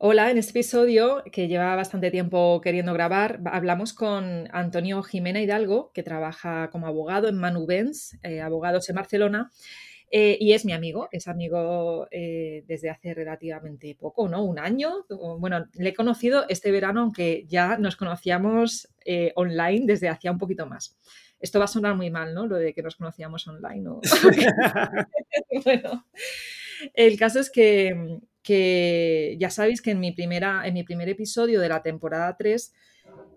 Hola, en este episodio, que lleva bastante tiempo queriendo grabar, hablamos con Antonio Jimena Hidalgo, que trabaja como abogado en Manu Benz, eh, abogados en Barcelona, eh, y es mi amigo, es amigo eh, desde hace relativamente poco, ¿no? Un año. Bueno, le he conocido este verano, aunque ya nos conocíamos online desde hacía un poquito más. Esto va a sonar muy mal, ¿no? Lo de que nos conocíamos online. bueno, el caso es que que ya sabéis que en mi, primera, en mi primer episodio de la temporada 3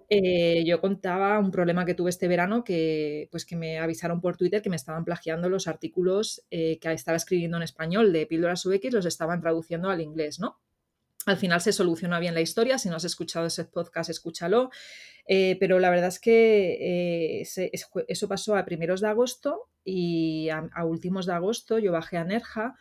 eh, yo contaba un problema que tuve este verano que, pues que me avisaron por Twitter que me estaban plagiando los artículos eh, que estaba escribiendo en español de Píldoras UX, los estaban traduciendo al inglés, ¿no? Al final se solucionó bien la historia, si no has escuchado ese podcast, escúchalo. Eh, pero la verdad es que eso pasó a primeros de agosto y a, a últimos de agosto yo bajé a Nerja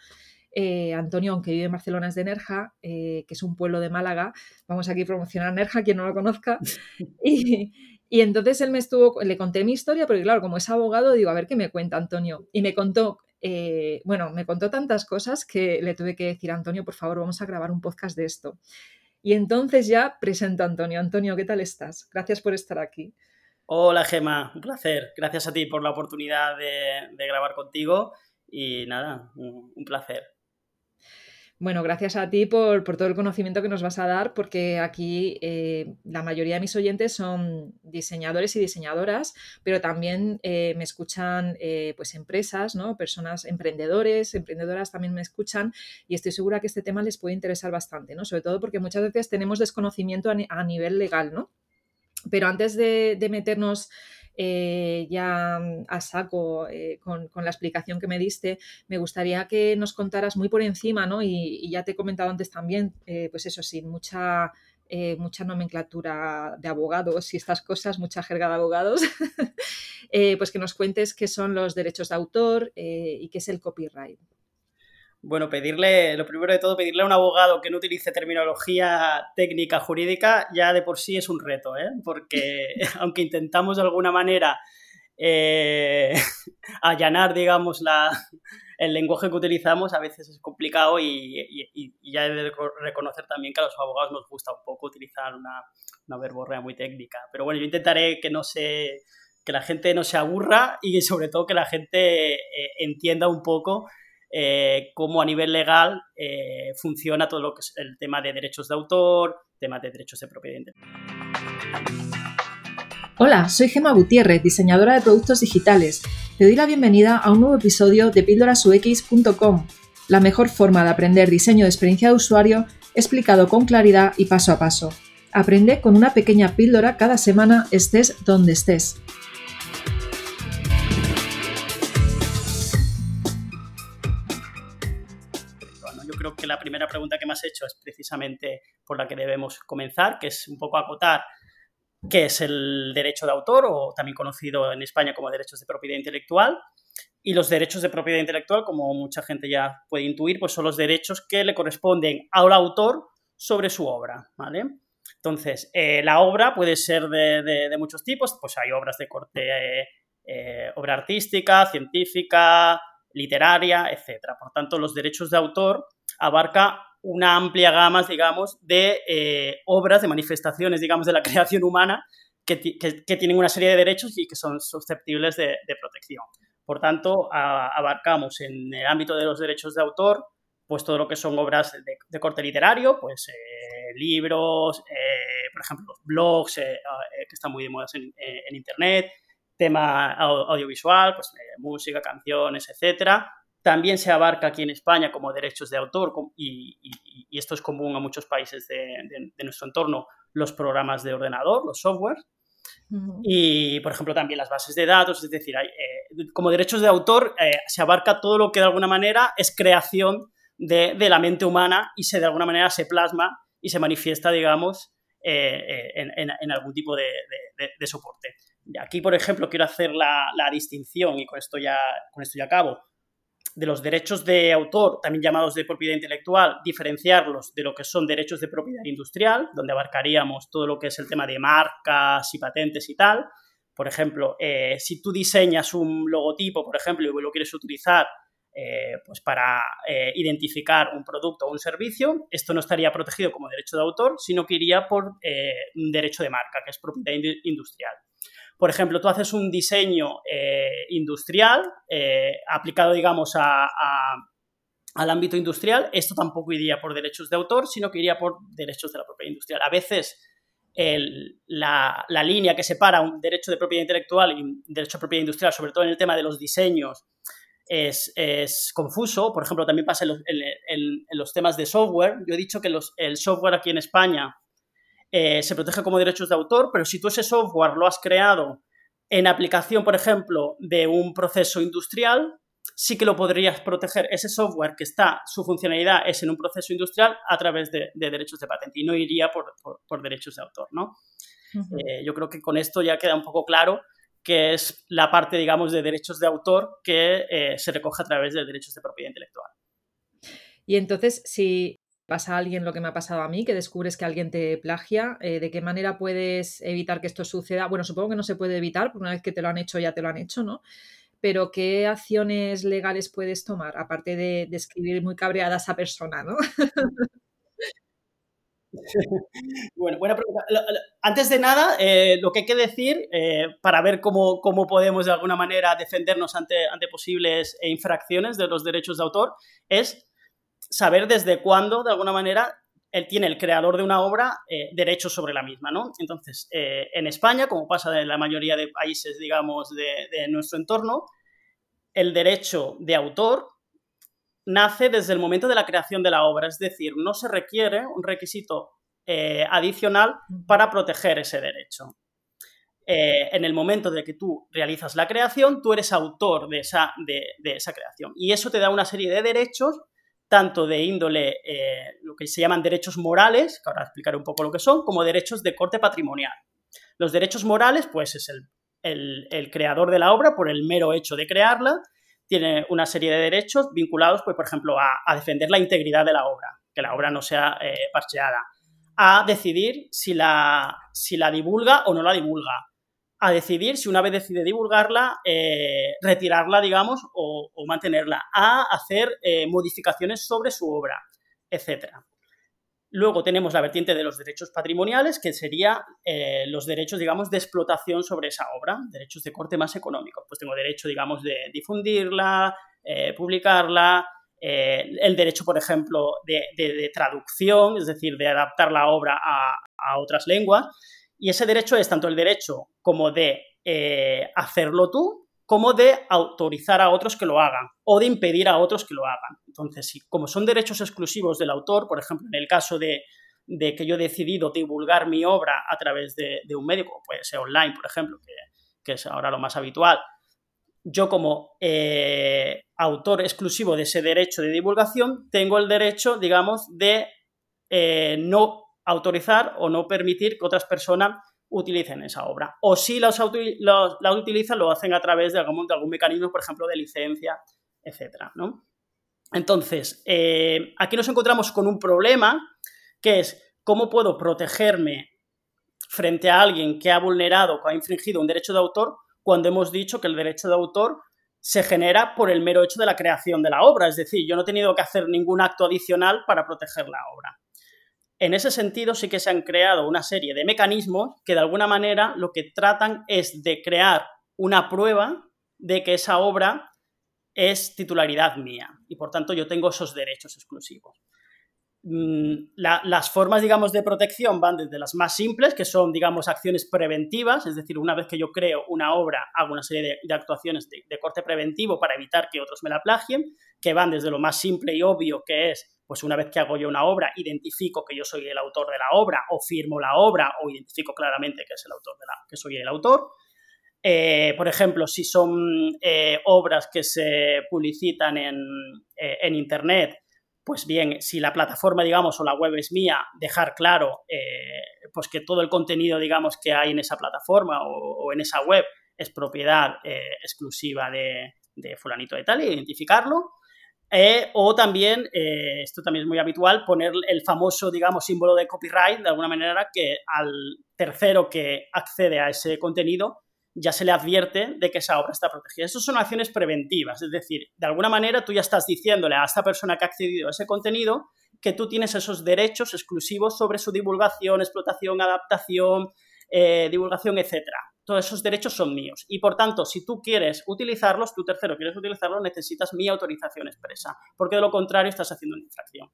eh, Antonio, aunque vive en Barcelona, es de Nerja, eh, que es un pueblo de Málaga. Vamos aquí a promocionar Nerja, quien no lo conozca. Y, entonces él me estuvo, le conté mi historia, porque claro, como es abogado, digo, a ver qué me cuenta Antonio. Y me contó, eh, bueno, me contó tantas cosas que le tuve que decir, Antonio, por favor, vamos a grabar un podcast de esto. Y entonces ya presento a Antonio. Antonio, ¿qué tal estás? Gracias por estar aquí. Hola Gema, un placer. Gracias a ti por la oportunidad de, grabar contigo y nada, un placer. Bueno, gracias a ti por, todo el conocimiento que nos vas a dar, porque aquí eh, la mayoría de mis oyentes son diseñadores y diseñadoras, pero también eh, me escuchan eh, pues empresas, ¿no? personas emprendedores, emprendedoras también me escuchan y estoy segura que este tema les puede interesar bastante, ¿no? sobre todo porque muchas veces tenemos desconocimiento a, nivel legal, ¿no? Pero antes de, de meternos eh, ya mm, a saco eh, con, la explicación que me diste, me gustaría que nos contaras muy por encima, ¿no? Y, ya te he comentado antes también, eh, pues eso, sin mucha... mucha nomenclatura de abogados y estas cosas, mucha jerga de abogados, pues que nos cuentes qué son los derechos de autor y qué es el copyright. Bueno, pedirle, lo primero de todo, pedirle a un abogado que no utilice terminología técnica jurídica ya de por sí es un reto, ¿eh? porque aunque intentamos de alguna manera eh, allanar, digamos, la, el lenguaje que utilizamos, a veces es complicado y, ya he de reconocer también que a los abogados nos gusta un poco utilizar una, una verborrea muy técnica. Pero bueno, yo intentaré que no se que la gente no se aburra y sobre todo que la gente eh, entienda un poco eh, cómo a nivel legal eh, funciona todo lo que es el tema de derechos de autor, temas de derechos de propiedad. Hola, soy Gema Gutiérrez, diseñadora de productos digitales. Te doy la bienvenida a un nuevo episodio de píldorasux.com, la mejor forma de aprender diseño de experiencia de usuario explicado con claridad y paso a paso. Aprende con una pequeña píldora cada semana estés donde estés. Creo que la primera pregunta que me has hecho es precisamente por la que debemos comenzar, que es un poco acotar qué es el derecho de autor, o también conocido en España como derechos de propiedad intelectual. Y los derechos de propiedad intelectual, como mucha gente ya puede intuir, pues son los derechos que le corresponden al autor sobre su obra, ¿vale? Entonces, eh, la obra puede ser de, muchos tipos, pues hay obras de corte, eh, eh, obra artística, científica, literaria, etc. Por tanto, los derechos de autor abarca una amplia gama, digamos, de eh, obras, de manifestaciones, digamos, de la creación humana que, tienen una serie de derechos y que son susceptibles de, protección. Por tanto, abarcamos en el ámbito de los derechos de autor, pues todo lo que son obras de, corte literario, pues eh, libros, eh, por ejemplo, blogs que están muy de moda en, en Internet, tema audiovisual, pues música, canciones, etcétera, también se abarca aquí en España como derechos de autor y, esto es común a muchos países de, nuestro entorno, los programas de ordenador, los softwares. Y, por ejemplo, también las bases de datos, es decir, eh, como derechos de autor eh, se abarca todo lo que de alguna manera es creación de, la mente humana y se de alguna manera se plasma y se manifiesta, digamos, eh, en, algún tipo de, soporte. Aquí, por ejemplo, quiero hacer la, la, distinción y con esto ya, con esto ya acabo de los derechos de autor, también llamados de propiedad intelectual, diferenciarlos de lo que son derechos de propiedad industrial, donde abarcaríamos todo lo que es el tema de marcas y patentes y tal. Por ejemplo, eh, si tú diseñas un logotipo, por ejemplo, y lo quieres utilizar pues para identificar un producto o un servicio, esto no estaría protegido como derecho de autor, sino que iría por un derecho de marca, que es propiedad industrial. Por ejemplo, tú haces un diseño industrial aplicado, digamos, al ámbito industrial, esto tampoco iría por derechos de autor, sino que iría por derechos de la propiedad industrial. A veces la, línea que separa un derecho de propiedad intelectual y un derecho de propiedad industrial, sobre todo en el tema de los diseños, es, confuso. Por ejemplo, también pasa en los, temas de software. Yo he dicho que el software aquí en España eh, se protege como derechos de autor, pero si tú ese software lo has creado en aplicación, por ejemplo, de un proceso industrial, sí que lo podrías proteger ese software que está, su funcionalidad es en un proceso industrial a través de, derechos de patente y no iría por, derechos de autor, ¿no? Eh, yo creo que con esto ya queda un poco claro que es la parte, digamos, de derechos de autor que eh, se recoge a través de derechos de propiedad intelectual. Y entonces, si pasa a alguien lo que me ha pasado a mí, que descubres que alguien te plagia, eh, ¿de qué manera puedes evitar que esto suceda? Bueno, supongo que no se puede evitar, porque una vez que te lo han hecho, ya te lo han hecho, ¿no? pero ¿qué acciones legales puedes tomar? Aparte de, escribir muy cabreada a esa persona, ¿no? Bueno, buena pregunta. Antes de nada, eh, lo que hay que decir, eh, para ver cómo, podemos de alguna manera defendernos ante, ante posibles infracciones de los derechos de autor, es saber desde cuándo, de alguna manera, él tiene el creador de una obra eh, derechos sobre la misma, ¿no? Entonces, eh, en España, como pasa en la mayoría de países, digamos, de, nuestro entorno, el derecho de autor nace desde el momento de la creación de la obra, es decir, no se requiere un requisito eh, adicional para proteger ese derecho. en el momento de que tú realizas la creación, tú eres autor de esa, de esa creación y eso te da una serie de derechos tanto de índole, eh, lo que se llaman derechos morales, que ahora explicaré un poco lo que son, como derechos de corte patrimonial. Los derechos morales, pues es el, creador de la obra, por el mero hecho de crearla, tiene una serie de derechos vinculados, pues, por ejemplo, a, defender la integridad de la obra, que la obra no sea eh, parcheada, a decidir si la, si la divulga o no la divulga, a decidir si una vez decide divulgarla, eh, retirarla, digamos, o, mantenerla, a hacer eh, modificaciones sobre su obra, etc. Luego tenemos la vertiente de los derechos patrimoniales, que sería eh, los derechos, digamos, de explotación sobre esa obra, derechos de corte más económico. Pues tengo derecho, digamos, de difundirla, publicarla, el derecho, por ejemplo, de, traducción, es decir, de adaptar la obra a otras lenguas. Y ese derecho es tanto el derecho como de eh, hacerlo tú, como de autorizar a otros que lo hagan o de impedir a otros que lo hagan. Entonces, si, como son derechos exclusivos del autor, por ejemplo, en el caso de, que yo he decidido divulgar mi obra a través de, un medio, como puede ser online, por ejemplo, que, es ahora lo más habitual, yo como eh, autor exclusivo de ese derecho de divulgación, tengo el derecho, digamos, de eh, no autorizar o no permitir que otras personas utilicen esa obra. O si la utilizan, lo hacen a través de algún, mecanismo, por ejemplo, de licencia, etc. Entonces, eh, aquí nos encontramos con un problema que es cómo puedo protegerme frente a alguien que ha vulnerado, que ha infringido un derecho de autor, cuando hemos dicho que el derecho de autor se genera por el mero hecho de la creación de la obra. Es decir, yo no he tenido que hacer ningún acto adicional para proteger la obra. En ese sentido, sí que se han creado una serie de mecanismos que de alguna manera lo que tratan es de crear una prueba de que esa obra es titularidad mía y por tanto yo tengo esos derechos exclusivos. Mm, las formas, digamos, de protección van desde las más simples, que son, digamos, acciones preventivas, es decir, una vez que yo creo una obra, hago una serie de, actuaciones de, de, corte preventivo para evitar que otros me la plagien, que van desde lo más simple y obvio, que es pues una vez que hago yo una obra, identifico que yo soy el autor de la obra o firmo la obra o identifico claramente que, es el autor que soy el autor. Eh, por ejemplo, si son eh, obras que se publicitan en, eh, en, Internet, pues bien, si la plataforma, digamos, o la web es mía, dejar claro pues que todo el contenido, digamos, que hay en esa plataforma o, en esa web es propiedad exclusiva de, de fulanito de tal, identificarlo. Eh, o también, eh, esto también es muy habitual, poner el famoso, digamos, símbolo de copyright, de alguna manera, que al tercero que accede a ese contenido ya se le advierte de que esa obra está protegida. Esas son acciones preventivas, es decir, de alguna manera tú ya estás diciéndole a esta persona que ha accedido a ese contenido que tú tienes esos derechos exclusivos sobre su divulgación, explotación, adaptación, eh, divulgación, etcétera. Todos esos derechos son míos. Y por tanto, si tú quieres utilizarlos, tú tercero quieres utilizarlos, necesitas mi autorización expresa, porque de lo contrario estás haciendo una infracción.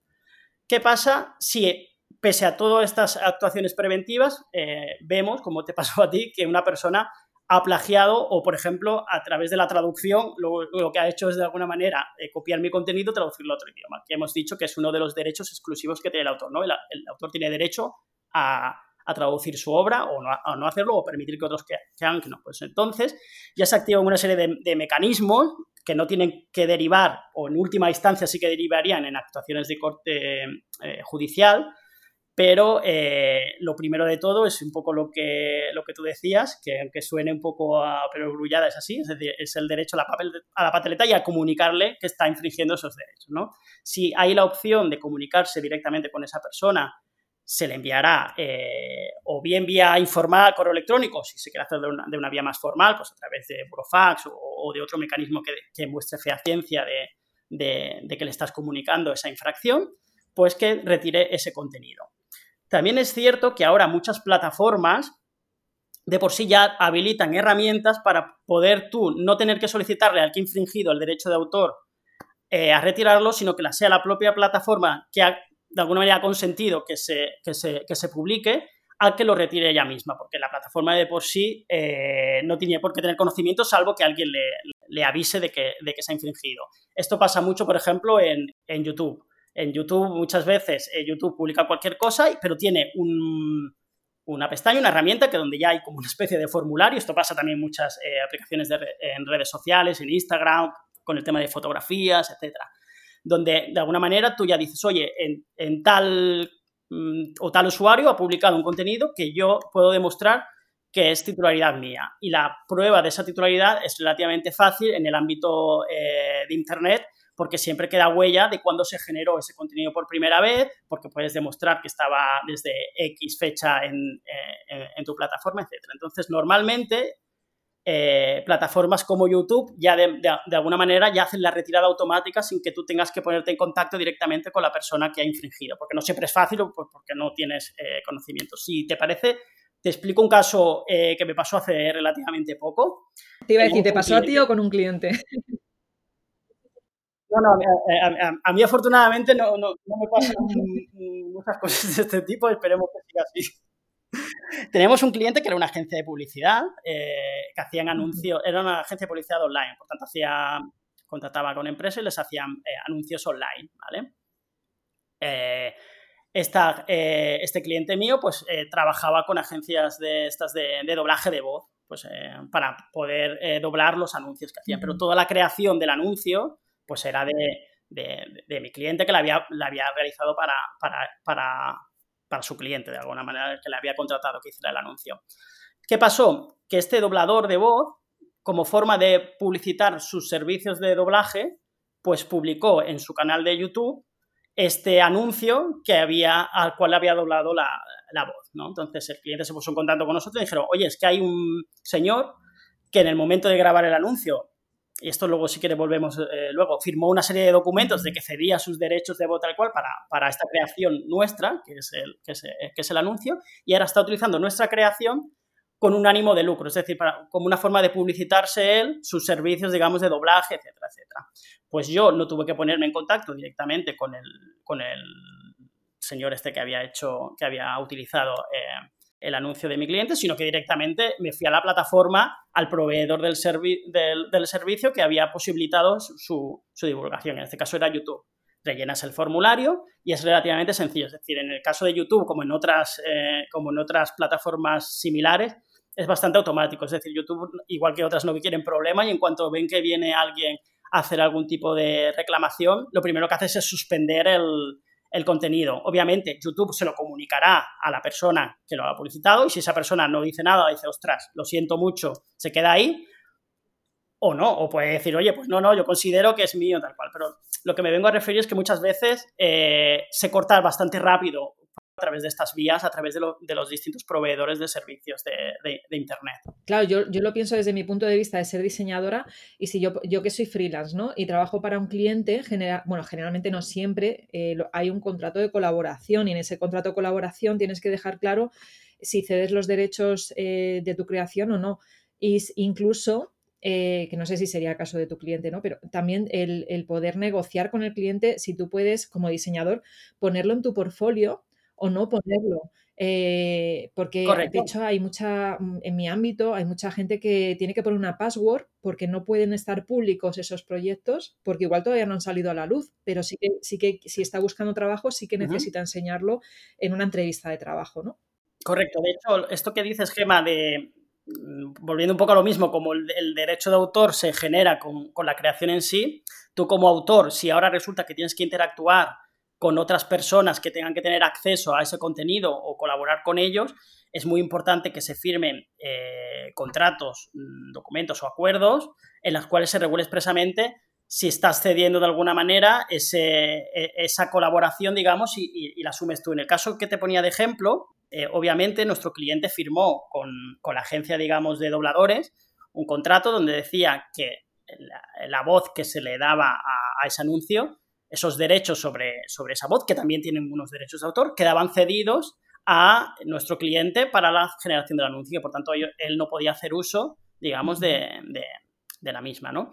¿Qué pasa si, pese a todas estas actuaciones preventivas, eh, vemos, como te pasó a ti, que una persona ha plagiado o, por ejemplo, a través de la traducción, lo, que ha hecho es de alguna manera eh, copiar mi contenido traducirlo a otro idioma, que hemos dicho que es uno de los derechos exclusivos que tiene el autor. ¿no? El, autor tiene derecho a, traducir su obra o no, hacerlo o permitir que otros que, hagan que no. Pues entonces ya se activan una serie de, mecanismos que no tienen que derivar o en última instancia sí que derivarían en actuaciones de corte eh, judicial, pero eh, lo primero de todo es un poco lo que, lo que tú decías, que aunque suene un poco a grullada es así, es decir, es el derecho a la, papel, a la y a comunicarle que está infringiendo esos derechos. ¿no? Si hay la opción de comunicarse directamente con esa persona, se le enviará eh, o bien vía informal, correo electrónico, si se quiere hacer de una, de una vía más formal, pues a través de Burofax o, de otro mecanismo que, que muestre fehaciencia de, de, de que le estás comunicando esa infracción, pues que retire ese contenido. También es cierto que ahora muchas plataformas de por sí ya habilitan herramientas para poder tú no tener que solicitarle al que ha infringido el derecho de autor eh, a retirarlo, sino que la sea la propia plataforma que ha, de alguna manera ha consentido que se, que se, publique al que lo retire ella misma, porque la plataforma de por sí eh, no tiene por qué tener conocimiento salvo que alguien le, avise de que, de que, se ha infringido. Esto pasa mucho, por ejemplo, en, en YouTube. En YouTube muchas veces eh, YouTube publica cualquier cosa, pero tiene una pestaña, una herramienta que donde ya hay como una especie de formulario. Esto pasa también en muchas eh, aplicaciones en redes sociales, en Instagram, con el tema de fotografías, etcétera. Donde de alguna manera tú ya dices, oye, en, tal mm, o tal usuario ha publicado un contenido que yo puedo demostrar que es titularidad mía. Y la prueba de esa titularidad es relativamente fácil en el ámbito eh, de Internet porque siempre queda huella de cuándo se generó ese contenido por primera vez, porque puedes demostrar que estaba desde X fecha en, eh, tu plataforma, etc. Entonces, normalmente, eh, plataformas como YouTube ya de, alguna manera ya hacen la retirada automática sin que tú tengas que ponerte en contacto directamente con la persona que ha infringido, porque no siempre es fácil o porque no tienes eh, conocimiento. Si te parece, te explico un caso que me pasó hace relativamente poco. Te iba a decir, ¿te pasó a ti o con un cliente? No, no, a, mí afortunadamente no, no, me pasan muchas cosas de este tipo, esperemos que siga así. Tenemos un cliente que era una agencia de publicidad, eh, que hacían anuncios, era una agencia de publicidad online, por tanto hacía, contrataba con empresas y les hacían eh, anuncios online, ¿vale? Eh, esta, este cliente mío pues trabajaba con agencias de estas de, de doblaje de voz, pues para poder doblar los anuncios que hacían, pero toda la creación del anuncio pues era de, mi cliente que la había, la había realizado para, para, su cliente, de alguna manera, que le había contratado que hiciera el anuncio. ¿Qué pasó? Que este doblador de voz, como forma de publicitar sus servicios de doblaje, pues publicó en su canal de YouTube este anuncio que había, al cual había doblado la, la voz, ¿no? Entonces el cliente se puso en contacto con nosotros y dijeron, oye, es que hay un señor que en el momento de grabar el anuncio y esto luego si quiere volvemos eh, luego, firmó una serie de documentos de que cedía sus derechos de voz tal cual para, para esta creación nuestra, que es, el, que, es, eh, que es el anuncio, y ahora está utilizando nuestra creación con un ánimo de lucro, es decir, para, como una forma de publicitarse él, sus servicios, digamos, de doblaje, etcétera, etcétera. Pues yo no tuve que ponerme en contacto directamente con el, con el señor este que había hecho, que había utilizado eh, el anuncio de mi cliente, sino que directamente me fui a la plataforma, al proveedor del, servicio que había posibilitado su, divulgación. En este caso era YouTube. Rellenas el formulario y es relativamente sencillo. Es decir, en el caso de YouTube, como en otras, eh, como en otras plataformas similares, es bastante automático. Es decir, YouTube, igual que otras, no quieren problema y en cuanto ven que viene alguien a hacer algún tipo de reclamación, lo primero que haces es suspender el, el contenido. Obviamente, YouTube se lo comunicará a la persona que lo ha publicitado y si esa persona no dice nada, dice, ostras, lo siento mucho, se queda ahí, o no, o puede decir, oye, pues no, no, yo considero que es mío, tal cual. Pero lo que me vengo a referir es que muchas veces eh, se corta bastante rápido a través de estas vías, a través de, los distintos proveedores de servicios de, Internet. Claro, yo, yo, lo pienso desde mi punto de vista de ser diseñadora y si yo, yo que soy freelance, ¿no? Y trabajo para un cliente, bueno, generalmente no siempre, eh, hay un contrato de colaboración y en ese contrato de colaboración tienes que dejar claro si cedes los derechos eh, de tu creación o no. Y incluso eh, que no sé si sería el caso de tu cliente, ¿no? Pero también el, poder negociar con el cliente si tú puedes, como diseñador, ponerlo en tu portfolio o no ponerlo. Eh, porque de hecho hay mucha, mm, en mi ámbito, hay mucha gente que tiene que poner una password porque no pueden estar públicos esos proyectos, porque igual todavía no han salido a la luz, pero sí que, sí que si está buscando trabajo, sí que necesita enseñarlo en una entrevista de trabajo, ¿no? Correcto. De hecho, esto que dices, Gema, de, Mm, volviendo un poco a lo mismo, como el, derecho de autor se genera con, la creación en sí, tú como autor, si ahora resulta que tienes que interactuar con otras personas que tengan que tener acceso a ese contenido o colaborar con ellos, es muy importante que se firmen eh, contratos, mm, documentos o acuerdos en los cuales se regule expresamente si estás cediendo de alguna manera ese, e, esa colaboración, digamos, y, la asumes tú. En el caso que te ponía de ejemplo, eh, obviamente nuestro cliente firmó con, la agencia, digamos, de dobladores un contrato donde decía que la, voz que se le daba a, ese anuncio, esos derechos sobre, sobre esa voz, que también tienen unos derechos de autor, quedaban cedidos a nuestro cliente para la generación del anuncio, por tanto él no podía hacer uso, digamos, de, de la misma, ¿no?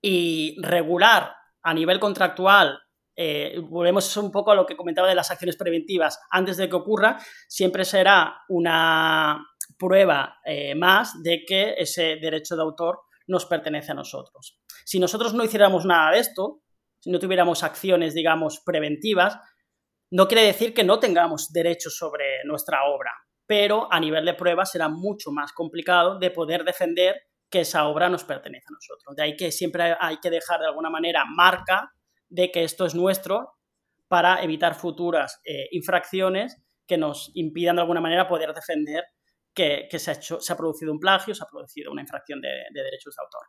Y regular a nivel contractual eh, volvemos un poco a lo que comentaba de las acciones preventivas. Antes de que ocurra, siempre será una prueba eh, más de que ese derecho de autor nos pertenece a nosotros. Si nosotros no hiciéramos nada de esto, si no tuviéramos acciones, digamos, preventivas, no quiere decir que no tengamos derechos sobre nuestra obra, pero a nivel de prueba será mucho más complicado de poder defender que esa obra nos pertenece a nosotros. De ahí que siempre hay que dejar de alguna manera marca de que esto es nuestro para evitar futuras eh, infracciones que nos impidan de alguna manera poder defender que, se, ha hecho, se ha producido un plagio, se ha producido una infracción de, derechos de autor.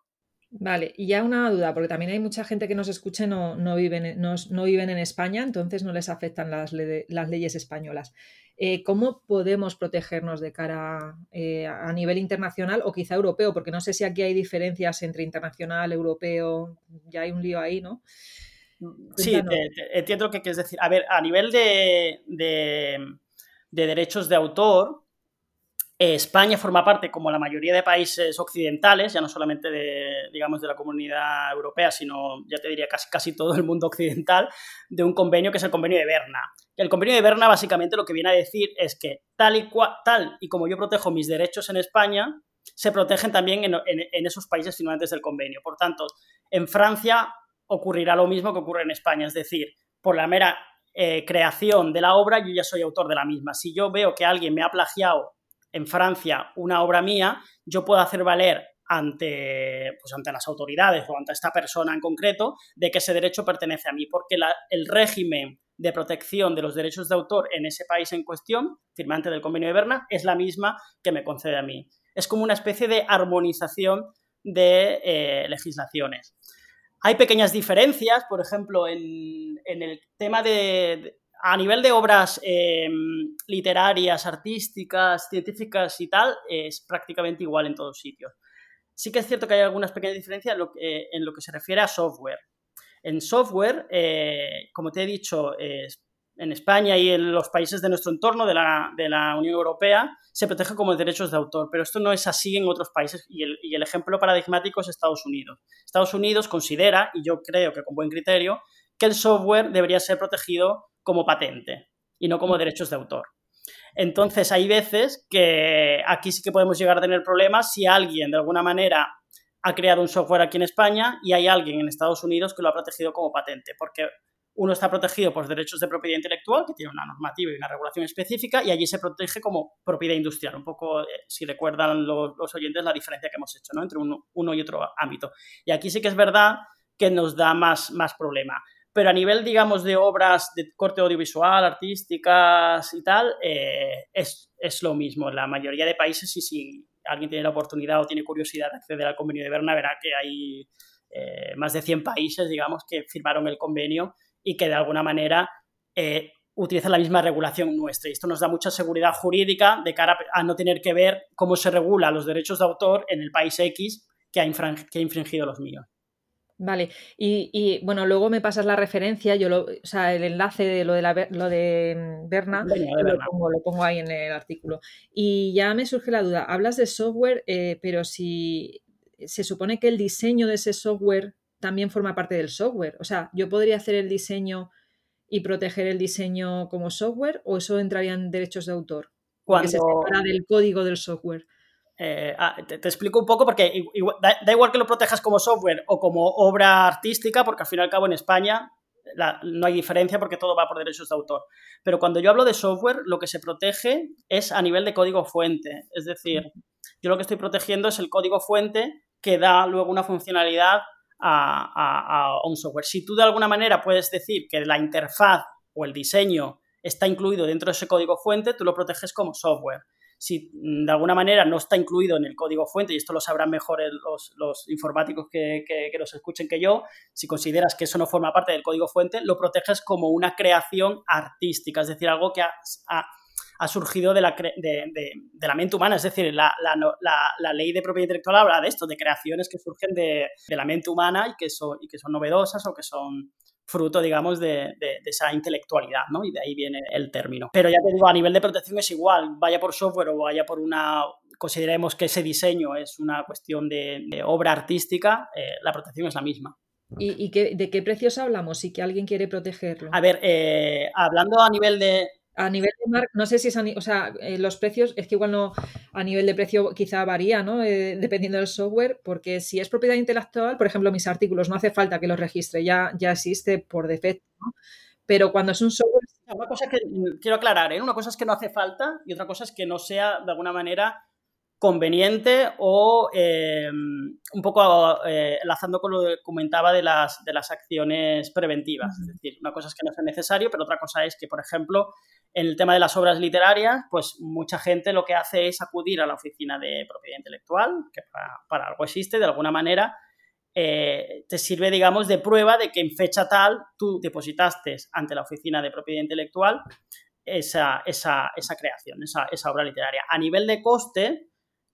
Vale, y ya una duda, porque también hay mucha gente que nos escucha y no, no, viven, no, viven en España, entonces no les afectan las, leyes españolas. Eh, ¿Cómo podemos protegernos de cara eh, a nivel internacional o quizá europeo? Porque no sé si aquí hay diferencias entre internacional, europeo, ya hay un lío ahí, ¿no? Sí, entiendo lo que quieres decir. A ver, a nivel de, derechos de autor, España forma parte, como la mayoría de países occidentales, ya no solamente de, digamos, de la comunidad europea, sino, ya te diría, casi, casi todo el mundo occidental, de un convenio que es el convenio de Berna. El convenio de Berna básicamente lo que viene a decir es que tal y, tal y como yo protejo mis derechos en España, se protegen también en, en esos países firmantes del convenio. Por tanto, en Francia ocurrirá lo mismo que ocurre en España, es decir, por la mera eh, creación de la obra yo ya soy autor de la misma. Si yo veo que alguien me ha plagiado en Francia una obra mía, yo puedo hacer valer ante, pues ante las autoridades o ante esta persona en concreto de que ese derecho pertenece a mí, porque el régimen de protección de los derechos de autor en ese país en cuestión, firmante del convenio de Berna, es la misma que me concede a mí. Es como una especie de armonización de eh, legislaciones. Hay pequeñas diferencias, por ejemplo, en, el tema de, a nivel de obras em, literarias, artísticas, científicas y tal, es prácticamente igual en todos sitios. Sí que es cierto que hay algunas pequeñas diferencias en lo, que, se refiere a software. En software, eh, como te he dicho, en España y en los países de nuestro entorno, de la, Unión Europea, se protege como derechos de autor, pero esto no es así en otros países y el, ejemplo paradigmático es Estados Unidos. Estados Unidos considera, y yo creo que con buen criterio, que el software debería ser protegido como patente y no como derechos de autor. Entonces, hay veces que aquí sí que podemos llegar a tener problemas si alguien de alguna manera ha creado un software aquí en España y hay alguien en Estados Unidos que lo ha protegido como patente, porque uno está protegido por derechos de propiedad intelectual, que tiene una normativa y una regulación específica, y allí se protege como propiedad industrial. Un poco, eh, si recuerdan los, oyentes, la diferencia que hemos hecho ¿no? entre uno, uno, y otro ámbito. Y aquí sí que es verdad que nos da más, más problema. Pero a nivel, digamos, de obras de corte audiovisual, artísticas y tal, eh, es, es, lo mismo. La mayoría de países, y si alguien tiene la oportunidad o tiene curiosidad de acceder al convenio de Berna, verá que hay eh, más de 100 países, digamos, que firmaron el convenio y que de alguna manera eh, utilizan la misma regulación nuestra. Y esto nos da mucha seguridad jurídica de cara a no tener que ver cómo se regula los derechos de autor en el país X que ha infringido los míos. Vale, y, bueno, luego me pasas la referencia, yo lo, o sea, el enlace de lo de, la, lo de mm, Berna, Lo, pongo, ahí en el artículo. Y ya me surge la duda, hablas de software, eh, pero si se supone que el diseño de ese software también forma parte del software, o sea, yo podría hacer el diseño y proteger el diseño como software o eso entraría en derechos de autor? Cuando... se separa del código del software. Eh, ah, te, explico un poco porque da, igual que lo protejas como software o como obra artística, porque al fin y al cabo en España no hay diferencia porque todo va por derechos de autor. Pero cuando yo hablo de software, lo que se protege es a nivel de código fuente. Es decir, yo lo que estoy protegiendo es el código fuente que da luego una funcionalidad a, a un software. Si tú de alguna manera puedes decir que la interfaz o el diseño está incluido dentro de ese código fuente, tú lo proteges como software si de alguna manera no está incluido en el código fuente, y esto lo sabrán mejor los, informáticos que, que, los escuchen que yo, si consideras que eso no forma parte del código fuente, lo proteges como una creación artística, es decir, algo que ha, surgido de la, de, la, mente humana, es decir, la, ley de propiedad intelectual habla de esto, de creaciones que surgen de, la mente humana y que, son, y que son novedosas o que son fruto, digamos, de, esa intelectualidad, ¿no? Y de ahí viene el término. Pero ya te digo, a nivel de protección es igual, vaya por software o vaya por una, consideremos que ese diseño es una cuestión de, obra artística, eh, la protección es la misma. ¿Y, de qué precios hablamos si que alguien quiere protegerlo? A ver, eh, hablando a nivel de, a nivel de marca, no sé si es, o sea, eh, los precios, es que igual no, a nivel de precio quizá varía, ¿no? Eh, dependiendo del software, porque si es propiedad intelectual, por ejemplo, mis artículos, no hace falta que los registre, ya, ya existe por defecto, ¿no? Pero cuando es un software... Una cosa que quiero aclarar, ¿eh? Una cosa es que no hace falta y otra cosa es que no sea, de alguna manera, conveniente o em, un poco eh, enlazando con lo que comentaba de las, de las acciones preventivas. Es decir, una cosa es que no sea necesario, pero otra cosa es que, por ejemplo, en el tema de las obras literarias, pues mucha gente lo que hace es acudir a la oficina de propiedad intelectual, que para, algo existe, de alguna manera, eh, te sirve, digamos, de prueba de que en fecha tal tú depositaste ante la oficina de propiedad intelectual esa, esa, esa creación, esa, esa obra literaria. A nivel de coste,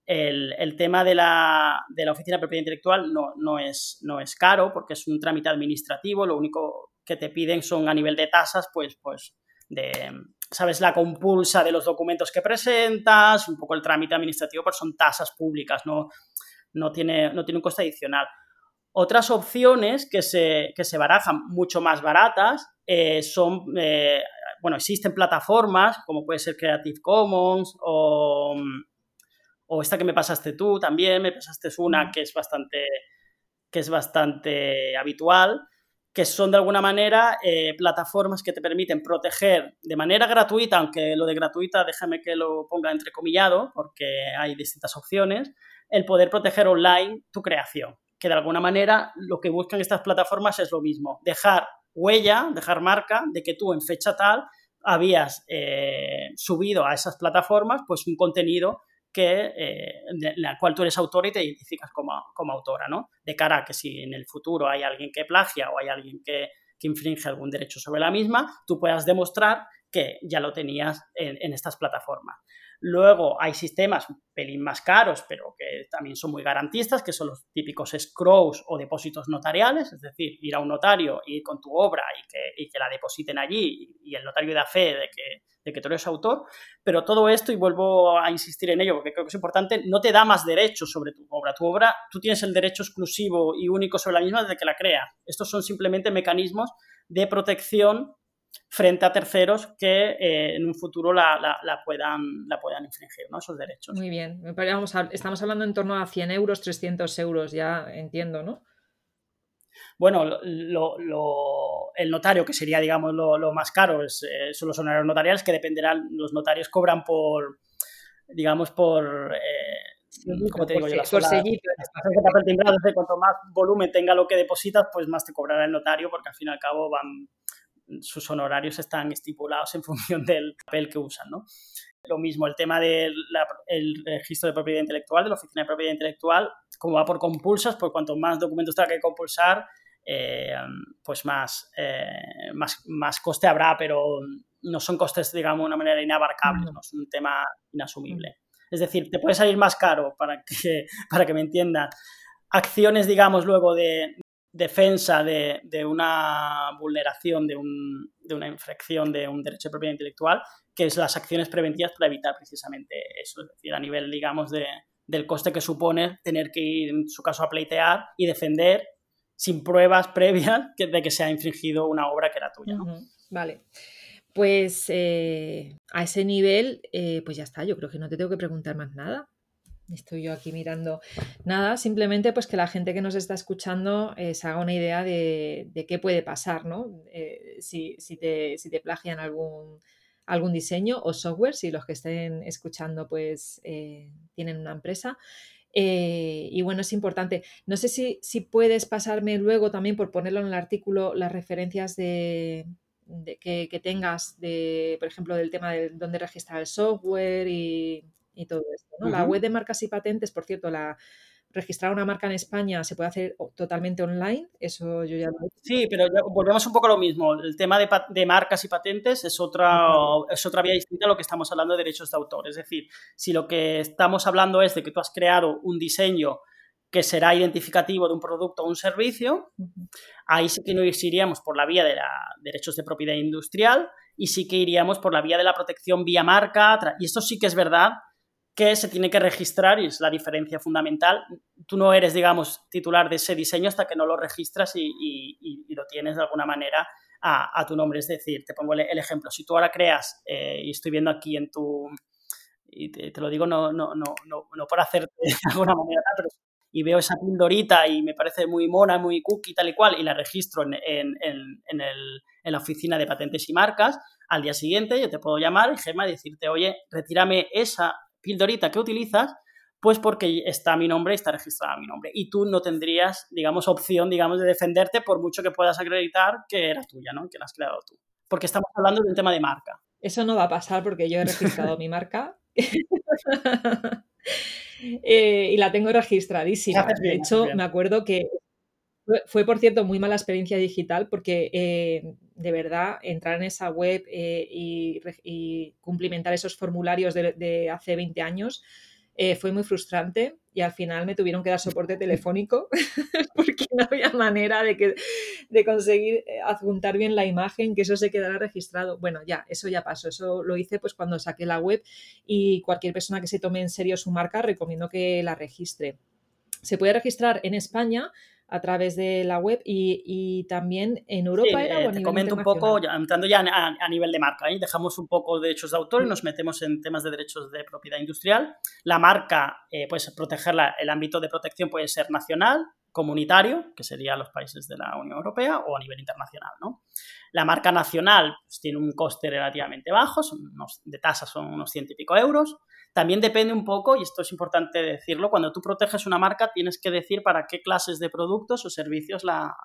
el, tema de la, de la, oficina de propiedad intelectual no, no, es, no es caro porque es un trámite administrativo, lo único que te piden son a nivel de tasas, pues, pues de, sabes, la compulsa de los documentos que presentas, un poco el trámite administrativo, pues son tasas públicas, no, no, tiene, no tiene un coste adicional. Otras opciones que se, que se barajan mucho más baratas eh, son, eh, bueno, existen plataformas como puede ser Creative Commons o o esta que me pasaste tú también, me pasaste una que es bastante, que es bastante habitual, que son de alguna manera eh, plataformas que te permiten proteger de manera gratuita, aunque lo de gratuita déjame que lo ponga entrecomillado, porque hay distintas opciones, el poder proteger online tu creación, que de alguna manera lo que buscan estas plataformas es lo mismo, dejar huella, dejar marca de que tú en fecha tal habías eh, subido a esas plataformas pues un contenido que, eh, de la cual tú eres autor y te identificas como, como, autora, ¿no? De cara a que si en el futuro hay alguien que plagia o hay alguien que, que infringe algún derecho sobre la misma, tú puedas demostrar que ya lo tenías en, en estas plataformas. Luego hay sistemas un pelín más caros, pero que también son muy garantistas, que son los típicos escrows o depósitos notariales, es decir, ir a un notario, ir con tu obra y que, y que la depositen allí y el notario da fe de que, de que tú eres autor. Pero todo esto, y vuelvo a insistir en ello porque creo que es importante, no te da más derechos sobre tu obra. Tu obra, tú tienes el derecho exclusivo y único sobre la misma desde que la creas. Estos son simplemente mecanismos de protección frente a terceros que eh, en un futuro la, puedan, la puedan infringir, ¿no? Esos derechos. Muy bien. estamos hablando en torno a 100 euros, 300 euros, ya entiendo, ¿no? Bueno, el notario, que sería, digamos, lo, más caro, es, eh, son los honorarios notariales, que dependerán, los notarios cobran por, digamos, por... Eh, como te digo yo, las de cuanto más volumen tenga lo que depositas, pues más te cobrará el notario, porque al fin y al cabo van, sus honorarios están estipulados en función del papel que usan, ¿no? Lo mismo, el tema del registro de propiedad intelectual, de la oficina de propiedad intelectual, como va por compulsas, pues cuanto más documentos tenga que compulsar, eh, pues más, eh, más, más coste habrá, pero no son costes, digamos, de una manera inabarcable, no es un tema inasumible. Es decir, te puede salir más caro, para que, para que me entiendas, acciones, digamos, luego de defensa de, una vulneración, de, una infracción de un derecho de propiedad intelectual, que es las acciones preventivas para evitar precisamente eso, es decir, a nivel, digamos, de, del coste que supone tener que ir, en su caso, a pleitear y defender sin pruebas previas de que se ha infringido una obra que era tuya. Vale. Pues eh, a ese nivel, eh, pues ya está, yo creo que no te tengo que preguntar más nada. Estoy yo aquí mirando nada, simplemente pues que la gente que nos está escuchando eh, se haga una idea de, qué puede pasar, ¿no? si, te, si, te, plagian algún, algún diseño o software, si los que estén escuchando pues tienen una empresa. y bueno, es importante. No sé si, si puedes pasarme luego también por ponerlo en el artículo las referencias de, que, tengas, de, por ejemplo, del tema de dónde registrar el software y, todo esto. La web de marcas y patentes, por cierto, la registrar una marca en España se puede hacer totalmente online, eso yo ya lo he hecho. Sí, pero volvemos un poco a lo mismo. El tema de, de marcas y patentes es otra, es otra vía distinta a lo que estamos hablando de derechos de autor. Es decir, si lo que estamos hablando es de que tú has creado un diseño que será identificativo de un producto o un servicio, ahí sí que no iríamos por la vía de la derechos de propiedad industrial y sí que iríamos por la vía de la protección vía marca. Y esto sí que es verdad que se tiene que registrar y es la diferencia fundamental. Tú no eres, digamos, titular de ese diseño hasta que no lo registras y, lo tienes de alguna manera a, tu nombre. Es decir, te pongo el, ejemplo. Si tú ahora creas, eh, y estoy viendo aquí en tu, y te, lo digo no, no, no, no, por hacerte de alguna manera, pero y veo esa pildorita y me parece muy mona, muy cookie, tal y cual, y la registro en, en, en, el, en, la oficina de patentes y marcas, al día siguiente yo te puedo llamar y Gemma decirte, oye, retírame esa pildorita que utilizas, pues porque está mi nombre y está registrada mi nombre. Y tú no tendrías, digamos, opción, digamos, de defenderte por mucho que puedas acreditar que era tuya, ¿no? Que la has creado tú. Porque estamos hablando de un tema de marca. Eso no va a pasar porque yo he registrado mi marca. Eh, y la tengo registradísima. de hecho, me acuerdo que fue, por cierto, muy mala experiencia digital porque eh, de verdad entrar en esa web eh, y, cumplimentar esos formularios de, hace 20 años fue muy frustrante y al final me tuvieron que dar soporte telefónico porque no había manera de, que, de conseguir adjuntar bien la imagen, que eso se quedara registrado. Bueno, ya, eso ya pasó, eso lo hice pues cuando saqué la web y cualquier persona que se tome en serio su marca recomiendo que la registre. Se puede registrar en España a través de la web y, también en Europa. era, eh, te comento un poco, entrando ya a, nivel de marca, ¿eh? dejamos un poco de derechos de autor y nos metemos en temas de derechos de propiedad industrial. La marca, eh, pues protegerla, el ámbito de protección puede ser nacional, comunitario, que serían los países de la Unión Europea, o a nivel internacional. ¿no? La marca nacional pues, tiene un coste relativamente bajo, de tasa son unos ciento y pico euros. También depende un poco, y esto es importante decirlo, cuando tú proteges una marca tienes que decir para qué clases de productos o servicios la,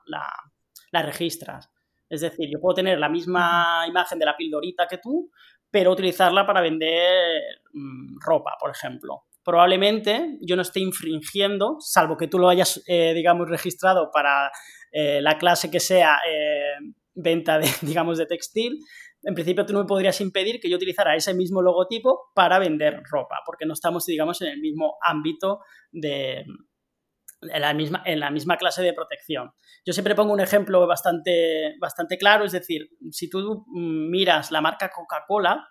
registras. Es decir, yo puedo tener la misma imagen de la pildorita que tú, pero utilizarla para vender mm, ropa, por ejemplo. Probablemente yo no esté infringiendo, salvo que tú lo hayas, eh, digamos, registrado para eh, la clase que sea eh, venta de, digamos, de textil, en principio tú no me podrías impedir que yo utilizara ese mismo logotipo para vender ropa, porque no estamos, digamos, en el mismo ámbito de, en la misma, en la misma clase de protección. Yo siempre pongo un ejemplo bastante, bastante claro, es decir, si tú miras la marca Coca-Cola,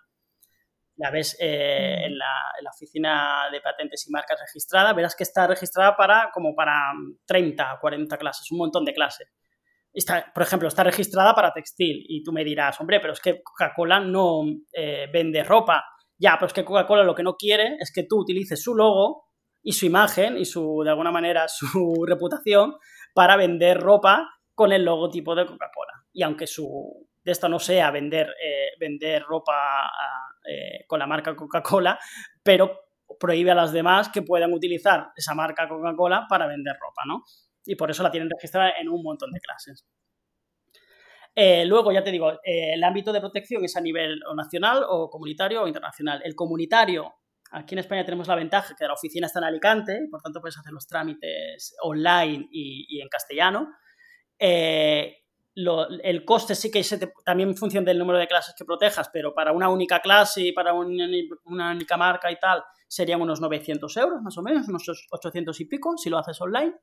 la ves eh, mm. en, la, en, la, oficina de patentes y marcas registrada, verás que está registrada para como para 30 o 40 clases, un montón de clases por ejemplo, está registrada para textil y tú me dirás, hombre, pero es que Coca-Cola no eh, vende ropa. Ya, pero es que Coca-Cola lo que no quiere es que tú utilices su logo y su imagen y su, de alguna manera, su reputación para vender ropa con el logotipo de Coca-Cola. Y aunque su de esto no sea vender, eh, vender ropa eh, con la marca Coca-Cola, pero prohíbe a las demás que puedan utilizar esa marca Coca-Cola para vender ropa, ¿no? y por eso la tienen registrada en un montón de clases. Eh, luego, ya te digo, eh, el ámbito de protección es a nivel nacional o comunitario o internacional. El comunitario, aquí en España tenemos la ventaja que la oficina está en Alicante, por tanto puedes hacer los trámites online y, en castellano. El coste sí que se también en función del número de clases que protejas, pero para una única clase y para una, una, única marca y tal, serían unos 900 euros más o menos, unos 800 y pico si lo haces online.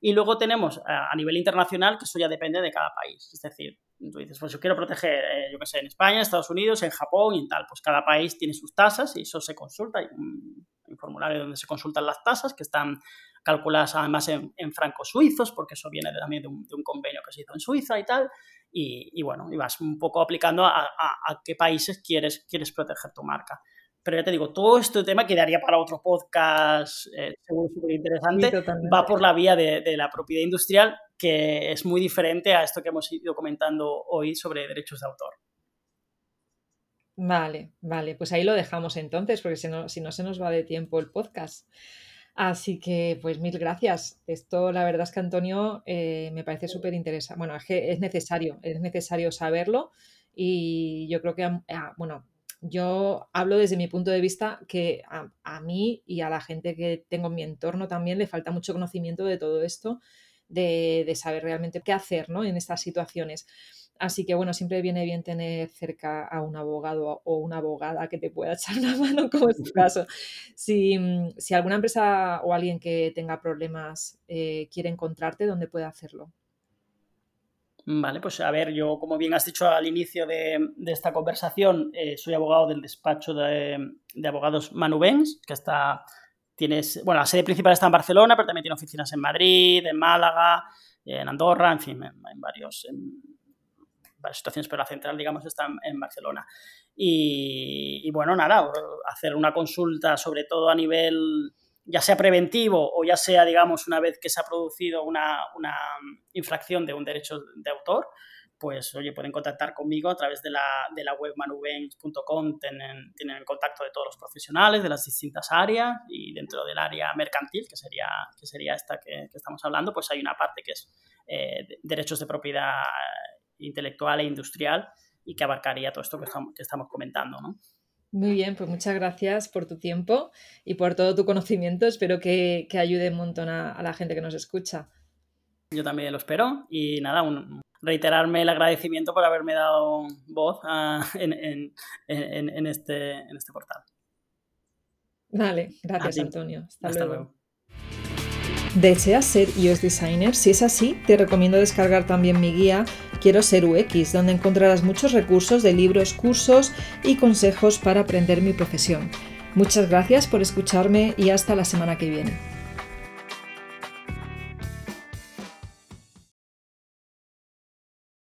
Y luego tenemos a, nivel internacional, que eso ya depende de cada país. Es decir, tú dices, pues yo quiero proteger, eh, yo qué sé, en España, Estados Unidos, en Japón y tal. Pues cada país tiene sus tasas y eso se consulta. Hay un, formulario donde se consultan las tasas que están calculadas además en, francos suizos, porque eso viene también de un, convenio que se hizo en Suiza y tal. Y, bueno, y vas un poco aplicando a, a, qué países quieres, quieres proteger tu marca. Pero ya te digo, todo este tema quedaría para otro podcast, eh, seguro súper interesante. Va por la vía de, la propiedad industrial, que es muy diferente a esto que hemos ido comentando hoy sobre derechos de autor. Vale, vale, pues ahí lo dejamos entonces, porque si no, si no se nos va de tiempo el podcast. Así que, pues mil gracias. Esto, la verdad es que Antonio eh, me parece súper interesante. Bueno, es que es necesario, es necesario saberlo y yo creo que, ah, bueno, yo hablo desde mi punto de vista que a, mí y a la gente que tengo en mi entorno también le falta mucho conocimiento de todo esto, de, saber realmente qué hacer ¿no? en estas situaciones. Así que bueno, siempre viene bien tener cerca a un abogado o una abogada que te pueda echar una mano, como es tu caso. Si, si alguna empresa o alguien que tenga problemas eh, quiere encontrarte, ¿dónde puede hacerlo? Vale, pues a ver, yo como bien has dicho al inicio de, esta conversación, eh, soy abogado del despacho de, abogados Manubens, que está, tienes, bueno, la sede principal está en Barcelona, pero también tiene oficinas en Madrid, en Málaga, en Andorra, en fin, en, varios, en varias situaciones, pero la central, digamos, está en, Barcelona. Y, bueno, nada, hacer una consulta sobre todo a nivel ya sea preventivo o ya sea, digamos, una vez que se ha producido una, infracción de un derecho de autor, pues oye, pueden contactar conmigo a través de la, de la web manubanks.com, tienen, tienen el contacto de todos los profesionales de las distintas áreas y dentro del área mercantil, que sería, que sería esta que, estamos hablando, pues hay una parte que es eh, derechos de propiedad intelectual e industrial y que abarcaría todo esto que estamos, que estamos comentando, ¿no? Muy bien, pues muchas gracias por tu tiempo y por todo tu conocimiento. Espero que, ayude un montón a, la gente que nos escucha. Yo también lo espero y nada, reiterarme el agradecimiento por haberme dado voz en, este, en este portal. Vale, gracias Antonio. Hasta, luego. ¿Deseas ser iOS designer? Si es así, te recomiendo descargar también mi guía Quiero ser UX, donde encontrarás muchos recursos de libros, cursos y consejos para aprender mi profesión. Muchas gracias por escucharme y hasta la semana que viene.